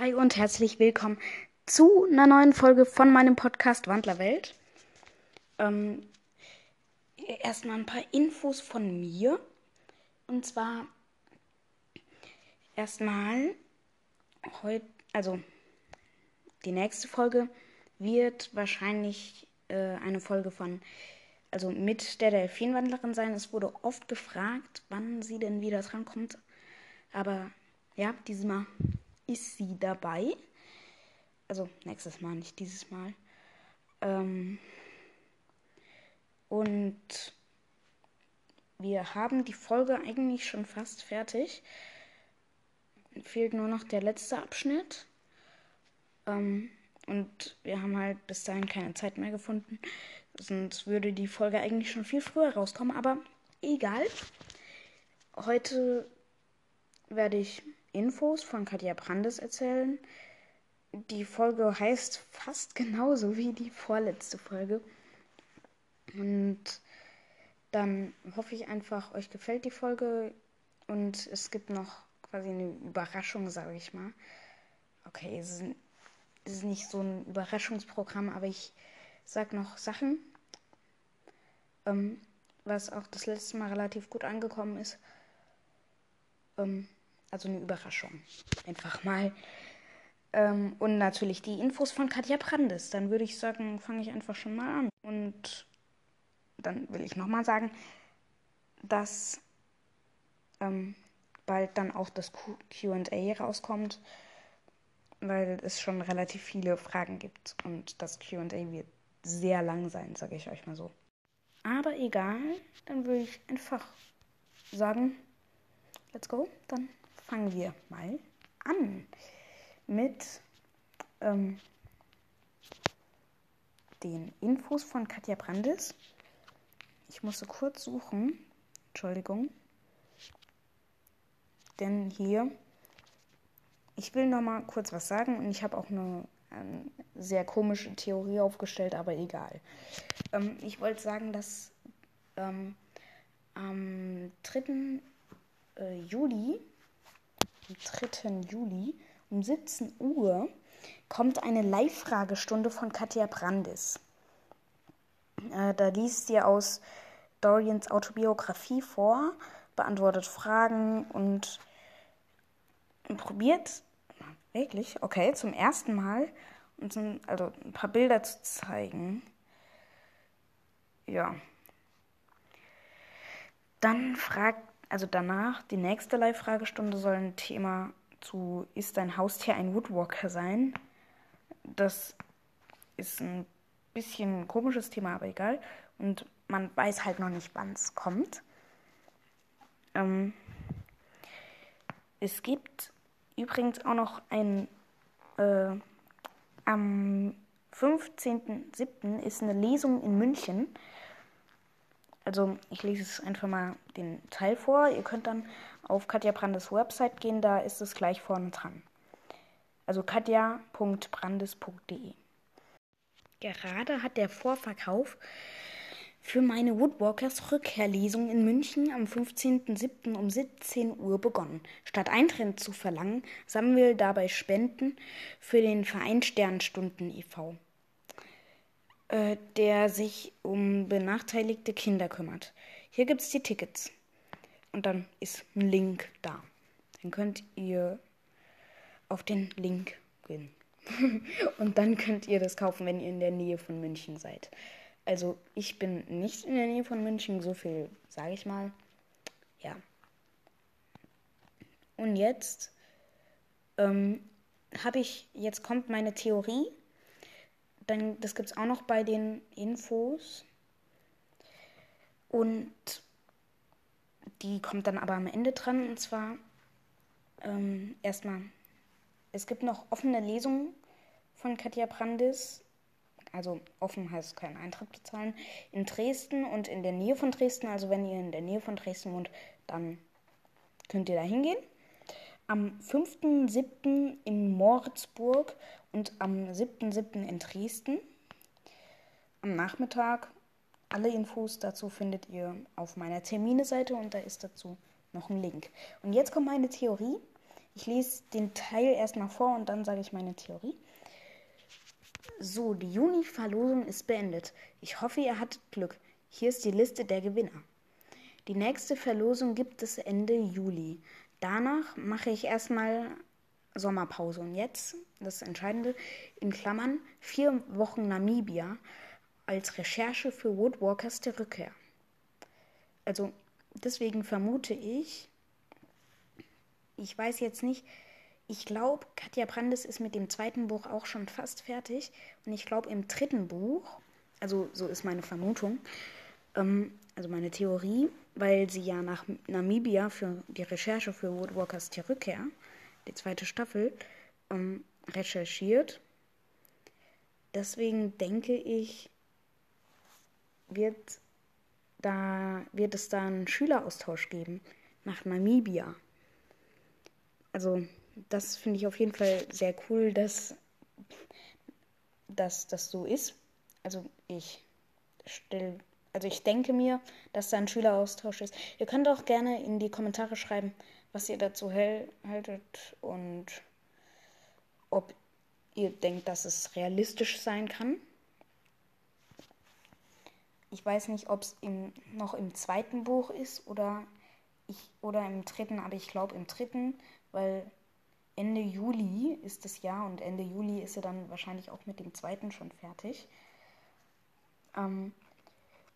Hi und herzlich willkommen zu einer neuen Folge von meinem Podcast Wandlerwelt. Ähm, erstmal ein paar Infos von mir. Und zwar erstmal heute, also die nächste Folge wird wahrscheinlich äh, eine Folge von, also mit der Delfinwandlerin sein. Es wurde oft gefragt, wann sie denn wieder drankommt. Aber ja, dieses Mal ist sie dabei. Also nächstes Mal, nicht dieses Mal. Ähm und wir haben die Folge eigentlich schon fast fertig. Fehlt nur noch der letzte Abschnitt. Ähm und wir haben halt bis dahin keine Zeit mehr gefunden. Sonst würde die Folge eigentlich schon viel früher rauskommen. Aber egal. Heute werde ich Infos von Katja Brandes erzählen. Die Folge heißt fast genauso wie die vorletzte Folge. Und dann hoffe ich einfach, euch gefällt die Folge. Und es gibt noch quasi eine Überraschung, sage ich mal. Okay, es ist nicht so ein Überraschungsprogramm, aber ich sage noch Sachen, ähm, was auch das letzte Mal relativ gut angekommen ist. Ähm, also eine Überraschung. Einfach mal. Ähm, und natürlich die Infos von Katja Brandes. Dann würde ich sagen, fange ich einfach schon mal an. Und dann will ich nochmal sagen, dass ähm, bald dann auch das QA rauskommt, weil es schon relativ viele Fragen gibt. Und das QA wird sehr lang sein, sage ich euch mal so. Aber egal, dann würde ich einfach sagen, let's go, dann fangen wir mal an mit ähm, den Infos von Katja Brandes. Ich musste kurz suchen. Entschuldigung. Denn hier, ich will noch mal kurz was sagen und ich habe auch eine, eine, sehr komische Theorie aufgestellt, aber egal. Ähm, ich wollte sagen, dass ähm, am 3. Äh, Juli am 3. Juli um 17 Uhr kommt eine Live-Fragestunde von Katja Brandis. Äh, da liest sie aus Dorians Autobiografie vor, beantwortet Fragen und probiert wirklich, okay, zum ersten Mal uns ein, also ein paar Bilder zu zeigen. Ja. Dann fragt also danach, die nächste Live-Fragestunde soll ein Thema zu Ist dein Haustier ein Woodwalker sein? Das ist ein bisschen ein komisches Thema, aber egal. Und man weiß halt noch nicht, wann es kommt. Ähm, es gibt übrigens auch noch ein äh, am 15.07. ist eine Lesung in München also ich lese es einfach mal den Teil vor. Ihr könnt dann auf Katja Brandes Website gehen, da ist es gleich vorne dran. Also katja.brandes.de. Gerade hat der Vorverkauf für meine Woodwalkers Rückkehrlesung in München am 15.07. um 17 Uhr begonnen. Statt Eintritt zu verlangen, sammeln wir dabei Spenden für den Verein Sternstunden e.V. Äh, der sich um benachteiligte Kinder kümmert. Hier gibt es die Tickets. Und dann ist ein Link da. Dann könnt ihr auf den Link gehen. und dann könnt ihr das kaufen, wenn ihr in der Nähe von München seid. Also ich bin nicht in der Nähe von München, so viel sage ich mal. Ja. Und jetzt ähm, habe ich, jetzt kommt meine Theorie dann, das gibt es auch noch bei den Infos. Und die kommt dann aber am Ende dran. Und zwar ähm, erstmal, es gibt noch offene Lesungen von Katja Brandis. Also offen heißt keinen Eintritt bezahlen. In Dresden und in der Nähe von Dresden. Also wenn ihr in der Nähe von Dresden wohnt, dann könnt ihr da hingehen. Am 5.7. in Moritzburg und am 7.7. in Dresden. Am Nachmittag. Alle Infos dazu findet ihr auf meiner Termine-Seite und da ist dazu noch ein Link. Und jetzt kommt meine Theorie. Ich lese den Teil erstmal vor und dann sage ich meine Theorie. So, die Juni-Verlosung ist beendet. Ich hoffe, ihr hattet Glück. Hier ist die Liste der Gewinner. Die nächste Verlosung gibt es Ende Juli. Danach mache ich erstmal Sommerpause. Und jetzt, das Entscheidende, in Klammern, vier Wochen Namibia als Recherche für Woodwalkers der Rückkehr. Also deswegen vermute ich, ich weiß jetzt nicht, ich glaube, Katja Brandes ist mit dem zweiten Buch auch schon fast fertig. Und ich glaube, im dritten Buch, also so ist meine Vermutung, ähm, also meine Theorie, weil sie ja nach Namibia für die Recherche für Woodwalkers die Rückkehr, die zweite Staffel, ähm, recherchiert. Deswegen denke ich, wird, da, wird es da einen Schüleraustausch geben nach Namibia. Also das finde ich auf jeden Fall sehr cool, dass, dass das so ist. Also ich stelle, also ich denke mir, dass da ein Schüleraustausch ist. Ihr könnt auch gerne in die Kommentare schreiben, was ihr dazu haltet und ob ihr denkt, dass es realistisch sein kann. Ich weiß nicht, ob es noch im zweiten Buch ist oder, ich, oder im dritten, aber ich glaube im dritten, weil Ende Juli ist das Jahr und Ende Juli ist er dann wahrscheinlich auch mit dem zweiten schon fertig. Ähm,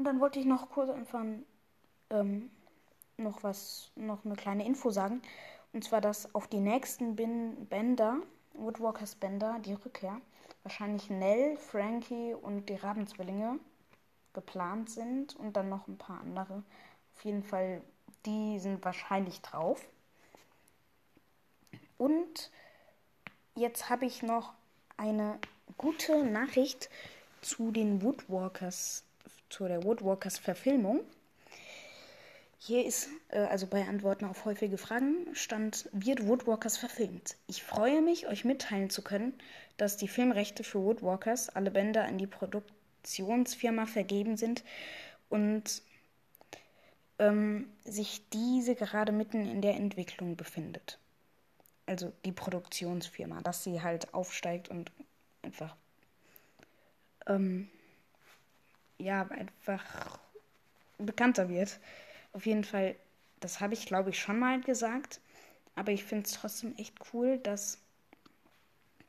und dann wollte ich noch kurz einfach ähm, noch was, noch eine kleine Info sagen. Und zwar, dass auf die nächsten Bin Bänder, Woodwalkers Bänder, die Rückkehr, wahrscheinlich Nell, Frankie und die Rabenzwillinge geplant sind und dann noch ein paar andere. Auf jeden Fall, die sind wahrscheinlich drauf. Und jetzt habe ich noch eine gute Nachricht zu den Woodwalkers, zu der Woodwalkers Verfilmung. Hier ist, äh, also bei Antworten auf häufige Fragen, stand, wird Woodwalkers verfilmt. Ich freue mich, euch mitteilen zu können, dass die Filmrechte für Woodwalkers, alle Bänder an die Produktionsfirma vergeben sind und ähm, sich diese gerade mitten in der Entwicklung befindet also die Produktionsfirma, dass sie halt aufsteigt und einfach, ähm, ja, einfach bekannter wird. Auf jeden Fall, das habe ich glaube ich schon mal gesagt, aber ich finde es trotzdem echt cool, dass,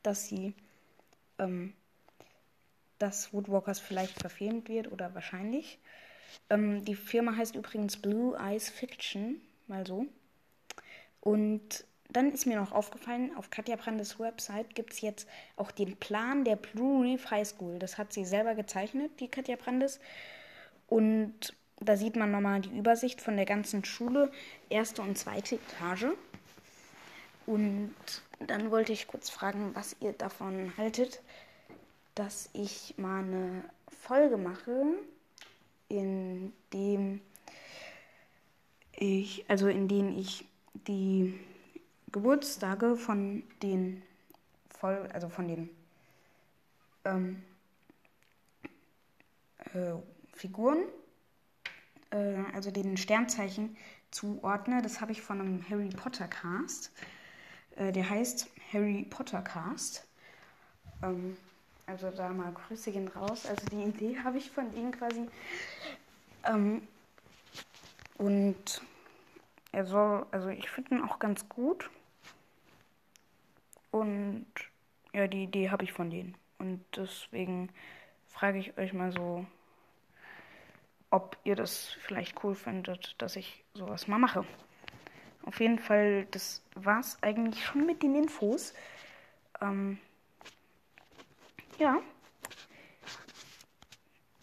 dass sie, ähm, dass Woodwalkers vielleicht verfilmt wird oder wahrscheinlich. Ähm, die Firma heißt übrigens Blue Eyes Fiction, mal so. Und dann ist mir noch aufgefallen, auf Katja Brandes Website gibt es jetzt auch den Plan der Blue Reef High School. Das hat sie selber gezeichnet, die Katja Brandes. Und da sieht man nochmal die Übersicht von der ganzen Schule, erste und zweite Etage. Und dann wollte ich kurz fragen, was ihr davon haltet, dass ich mal eine Folge mache, in dem ich, also in denen ich die Geburtstage von den voll, also von den ähm, äh, Figuren, äh, also den Sternzeichen zuordne. Das habe ich von einem Harry Potter Cast. Äh, der heißt Harry Potter Cast. Ähm, also da mal Grüße gehen raus. Also die Idee habe ich von denen quasi. Ähm, und er soll, also ich finde ihn auch ganz gut. Und ja, die Idee habe ich von denen. Und deswegen frage ich euch mal so, ob ihr das vielleicht cool findet, dass ich sowas mal mache. Auf jeden Fall, das war's eigentlich schon mit den Infos. Ähm, ja.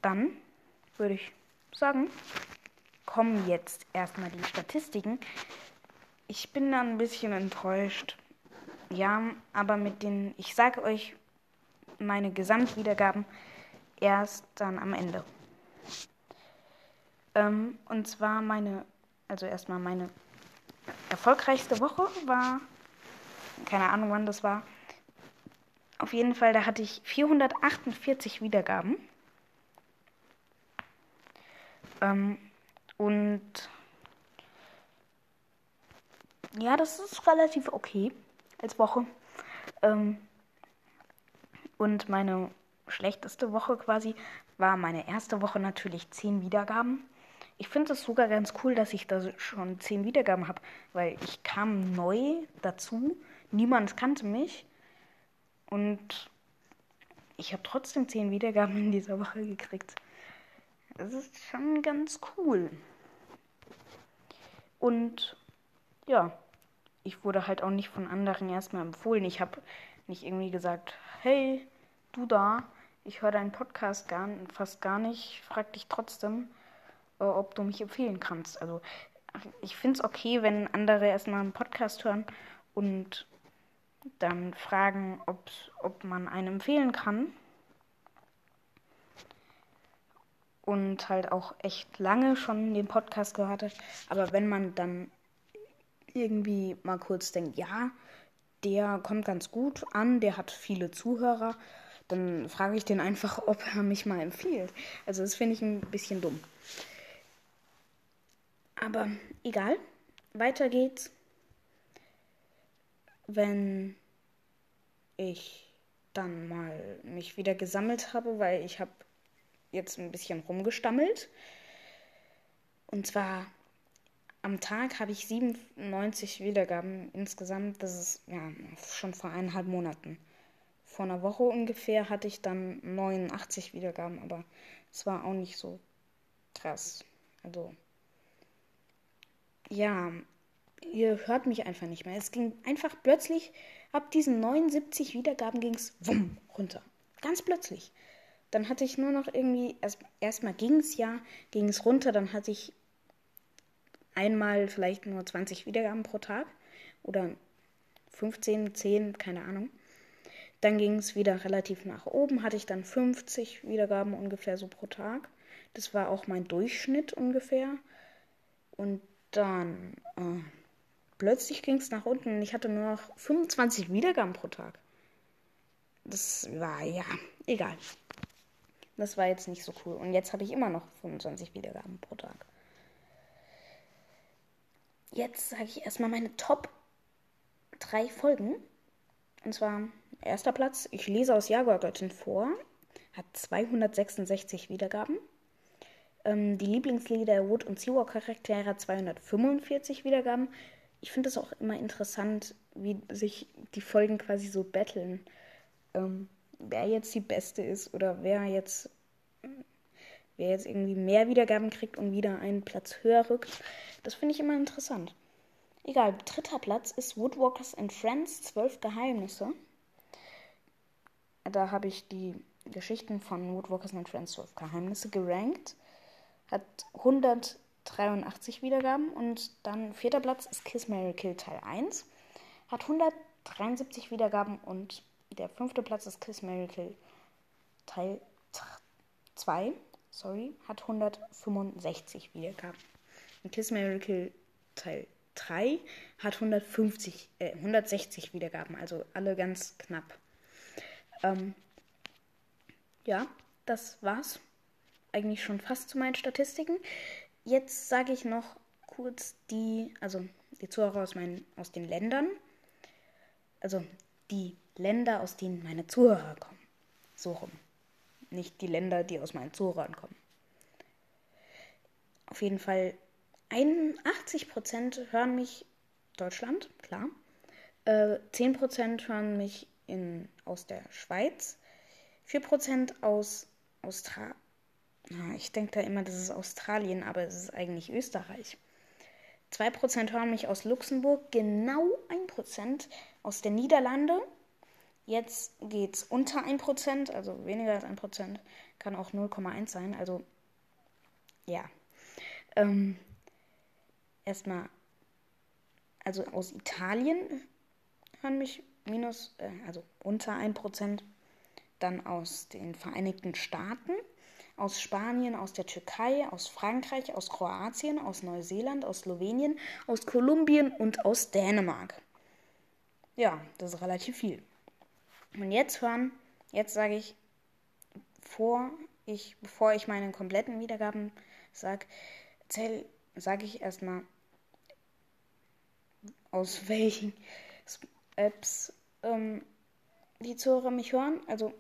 Dann würde ich sagen, kommen jetzt erstmal die Statistiken. Ich bin da ein bisschen enttäuscht, ja, aber mit den, ich sage euch meine Gesamtwiedergaben erst dann am Ende. Ähm, und zwar meine, also erstmal meine erfolgreichste Woche war, keine Ahnung wann das war. Auf jeden Fall, da hatte ich 448 Wiedergaben. Ähm, und ja, das ist relativ okay als Woche. Ähm, und meine schlechteste Woche quasi war meine erste Woche natürlich 10 Wiedergaben. Ich finde es sogar ganz cool, dass ich da schon 10 Wiedergaben habe, weil ich kam neu dazu. Niemand kannte mich. Und ich habe trotzdem 10 Wiedergaben in dieser Woche gekriegt. Das ist schon ganz cool. Und ja, ich wurde halt auch nicht von anderen erstmal empfohlen. Ich habe nicht irgendwie gesagt, hey, du da, ich höre deinen Podcast gar, fast gar nicht, frag dich trotzdem, äh, ob du mich empfehlen kannst. Also ich finde es okay, wenn andere erstmal einen Podcast hören und dann fragen, ob man einen empfehlen kann. Und halt auch echt lange schon den Podcast gehört hat. Aber wenn man dann irgendwie mal kurz denkt, ja, der kommt ganz gut an, der hat viele Zuhörer, dann frage ich den einfach, ob er mich mal empfiehlt. Also das finde ich ein bisschen dumm. Aber egal, weiter geht's. Wenn ich dann mal mich wieder gesammelt habe, weil ich habe jetzt ein bisschen rumgestammelt. Und zwar am Tag habe ich 97 Wiedergaben insgesamt. Das ist ja schon vor eineinhalb Monaten. Vor einer Woche ungefähr hatte ich dann 89 Wiedergaben, aber es war auch nicht so krass. Also ja, ihr hört mich einfach nicht mehr. Es ging einfach plötzlich, ab diesen 79 Wiedergaben ging es wumm runter. Ganz plötzlich. Dann hatte ich nur noch irgendwie, erst, erstmal ging es ja, ging es runter, dann hatte ich einmal vielleicht nur 20 Wiedergaben pro Tag oder 15, 10, keine Ahnung. Dann ging es wieder relativ nach oben, hatte ich dann 50 Wiedergaben ungefähr so pro Tag. Das war auch mein Durchschnitt ungefähr. Und dann äh, plötzlich ging es nach unten und ich hatte nur noch 25 Wiedergaben pro Tag. Das war ja egal. Das war jetzt nicht so cool. Und jetzt habe ich immer noch 25 Wiedergaben pro Tag. Jetzt sage ich erstmal meine Top 3 Folgen. Und zwar erster Platz, ich lese aus Jaguar-Göttin vor, hat 266 Wiedergaben. Ähm, die Lieblingslieder der Wood- und Seawalk-Charaktere hat 245 Wiedergaben. Ich finde es auch immer interessant, wie sich die Folgen quasi so betteln. Ähm, wer jetzt die beste ist oder wer jetzt, wer jetzt irgendwie mehr Wiedergaben kriegt und wieder einen Platz höher rückt. Das finde ich immer interessant. Egal, dritter Platz ist Woodwalkers and Friends, 12 Geheimnisse. Da habe ich die Geschichten von Woodwalkers and Friends 12 Geheimnisse gerankt hat 183 Wiedergaben und dann vierter Platz ist Kiss Mary Kill Teil 1, hat 173 Wiedergaben und der fünfte Platz ist Kiss Mary Kill Teil 2, sorry, hat 165 Wiedergaben. Und Kiss Kill Teil 3 hat 150, äh, 160 Wiedergaben, also alle ganz knapp. Ähm, ja, das war's eigentlich schon fast zu meinen Statistiken. Jetzt sage ich noch kurz die, also die Zuhörer aus, meinen, aus den Ländern. Also die Länder, aus denen meine Zuhörer kommen. So rum. Nicht die Länder, die aus meinen Zuhörern kommen. Auf jeden Fall 81% hören mich Deutschland, klar. Äh, 10% hören mich in, aus der Schweiz. 4% aus Australien. Ich denke da immer, das ist Australien, aber es ist eigentlich Österreich. 2% hören mich aus Luxemburg, genau 1% aus den Niederlande. Jetzt geht es unter 1%, also weniger als 1%, kann auch 0,1 sein. Also ja. Ähm, erstmal, also aus Italien hören mich minus, äh, also unter 1%. Dann aus den Vereinigten Staaten aus Spanien, aus der Türkei, aus Frankreich, aus Kroatien, aus Neuseeland, aus Slowenien, aus Kolumbien und aus Dänemark. Ja, das ist relativ viel. Und jetzt hören, jetzt sage ich, vor ich, bevor ich meine kompletten Wiedergaben sage, sage ich erstmal, aus welchen Apps ähm, die Zuhörer mich hören. Also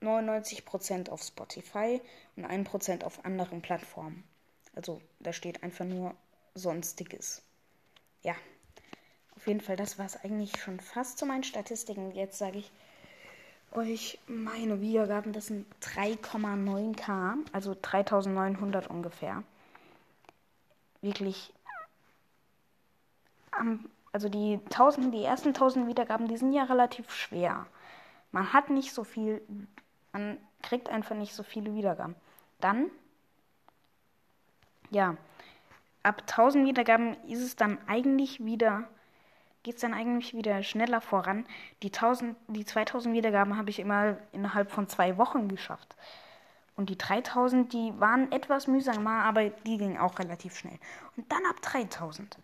99% auf Spotify und 1% auf anderen Plattformen. Also da steht einfach nur Sonstiges. Ja, auf jeden Fall, das war es eigentlich schon fast zu meinen Statistiken. Jetzt sage ich euch meine Wiedergaben. Das sind 3,9k, also 3900 ungefähr. Wirklich. Also die, 1000, die ersten 1000 Wiedergaben, die sind ja relativ schwer. Man hat nicht so viel man kriegt einfach nicht so viele Wiedergaben. Dann, ja, ab 1000 Wiedergaben ist es dann eigentlich wieder, geht es dann eigentlich wieder schneller voran. Die, 1000, die 2000 Wiedergaben habe ich immer innerhalb von zwei Wochen geschafft. Und die 3000, die waren etwas mühsamer, aber die gingen auch relativ schnell. Und dann ab 3000.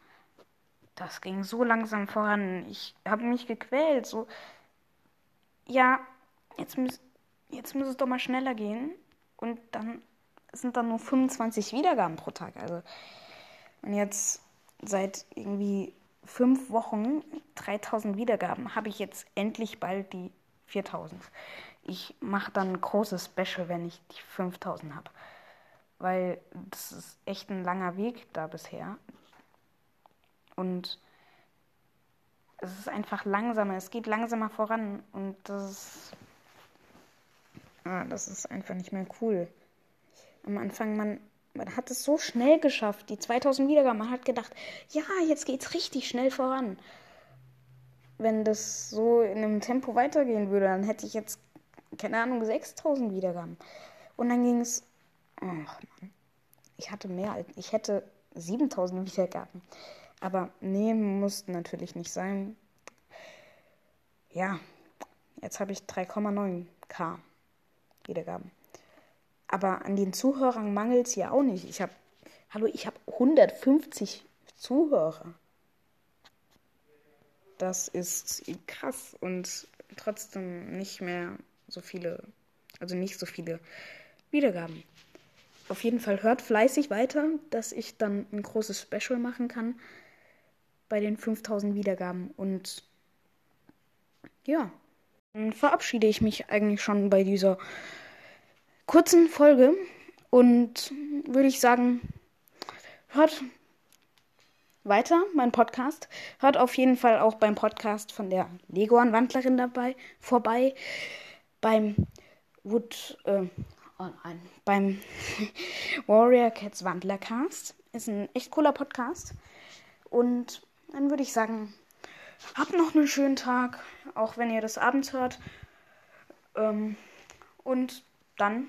Das ging so langsam voran. Ich habe mich gequält. So, ja, jetzt müssen jetzt muss es doch mal schneller gehen. Und dann sind dann nur 25 Wiedergaben pro Tag. Also, und jetzt seit irgendwie fünf Wochen 3000 Wiedergaben habe ich jetzt endlich bald die 4000. Ich mache dann ein großes Special, wenn ich die 5000 habe. Weil das ist echt ein langer Weg da bisher. Und es ist einfach langsamer, es geht langsamer voran und das ist ah, das ist einfach nicht mehr cool. Am Anfang, man, man hat es so schnell geschafft, die 2000 Wiedergaben. Man hat gedacht, ja, jetzt geht's richtig schnell voran. Wenn das so in einem Tempo weitergehen würde, dann hätte ich jetzt, keine Ahnung, 6000 Wiedergaben. Und dann ging es, ach man, ich hatte mehr als, ich hätte 7000 Wiedergaben. Aber nee, mussten natürlich nicht sein. Ja, jetzt habe ich 3,9k. Wiedergaben. Aber an den Zuhörern mangelt es ja auch nicht. Ich habe, hallo, ich habe 150 Zuhörer. Das ist krass und trotzdem nicht mehr so viele, also nicht so viele Wiedergaben. Auf jeden Fall hört fleißig weiter, dass ich dann ein großes Special machen kann bei den 5000 Wiedergaben. Und ja, dann verabschiede ich mich eigentlich schon bei dieser kurzen Folge und würde ich sagen, hört weiter meinen Podcast. Hört auf jeden Fall auch beim Podcast von der Leguan-Wandlerin dabei vorbei. Beim Wood, äh, oh nein, beim Warrior Cats Wandlercast. Ist ein echt cooler Podcast. Und dann würde ich sagen, habt noch einen schönen Tag, auch wenn ihr das abends hört. Ähm, und dann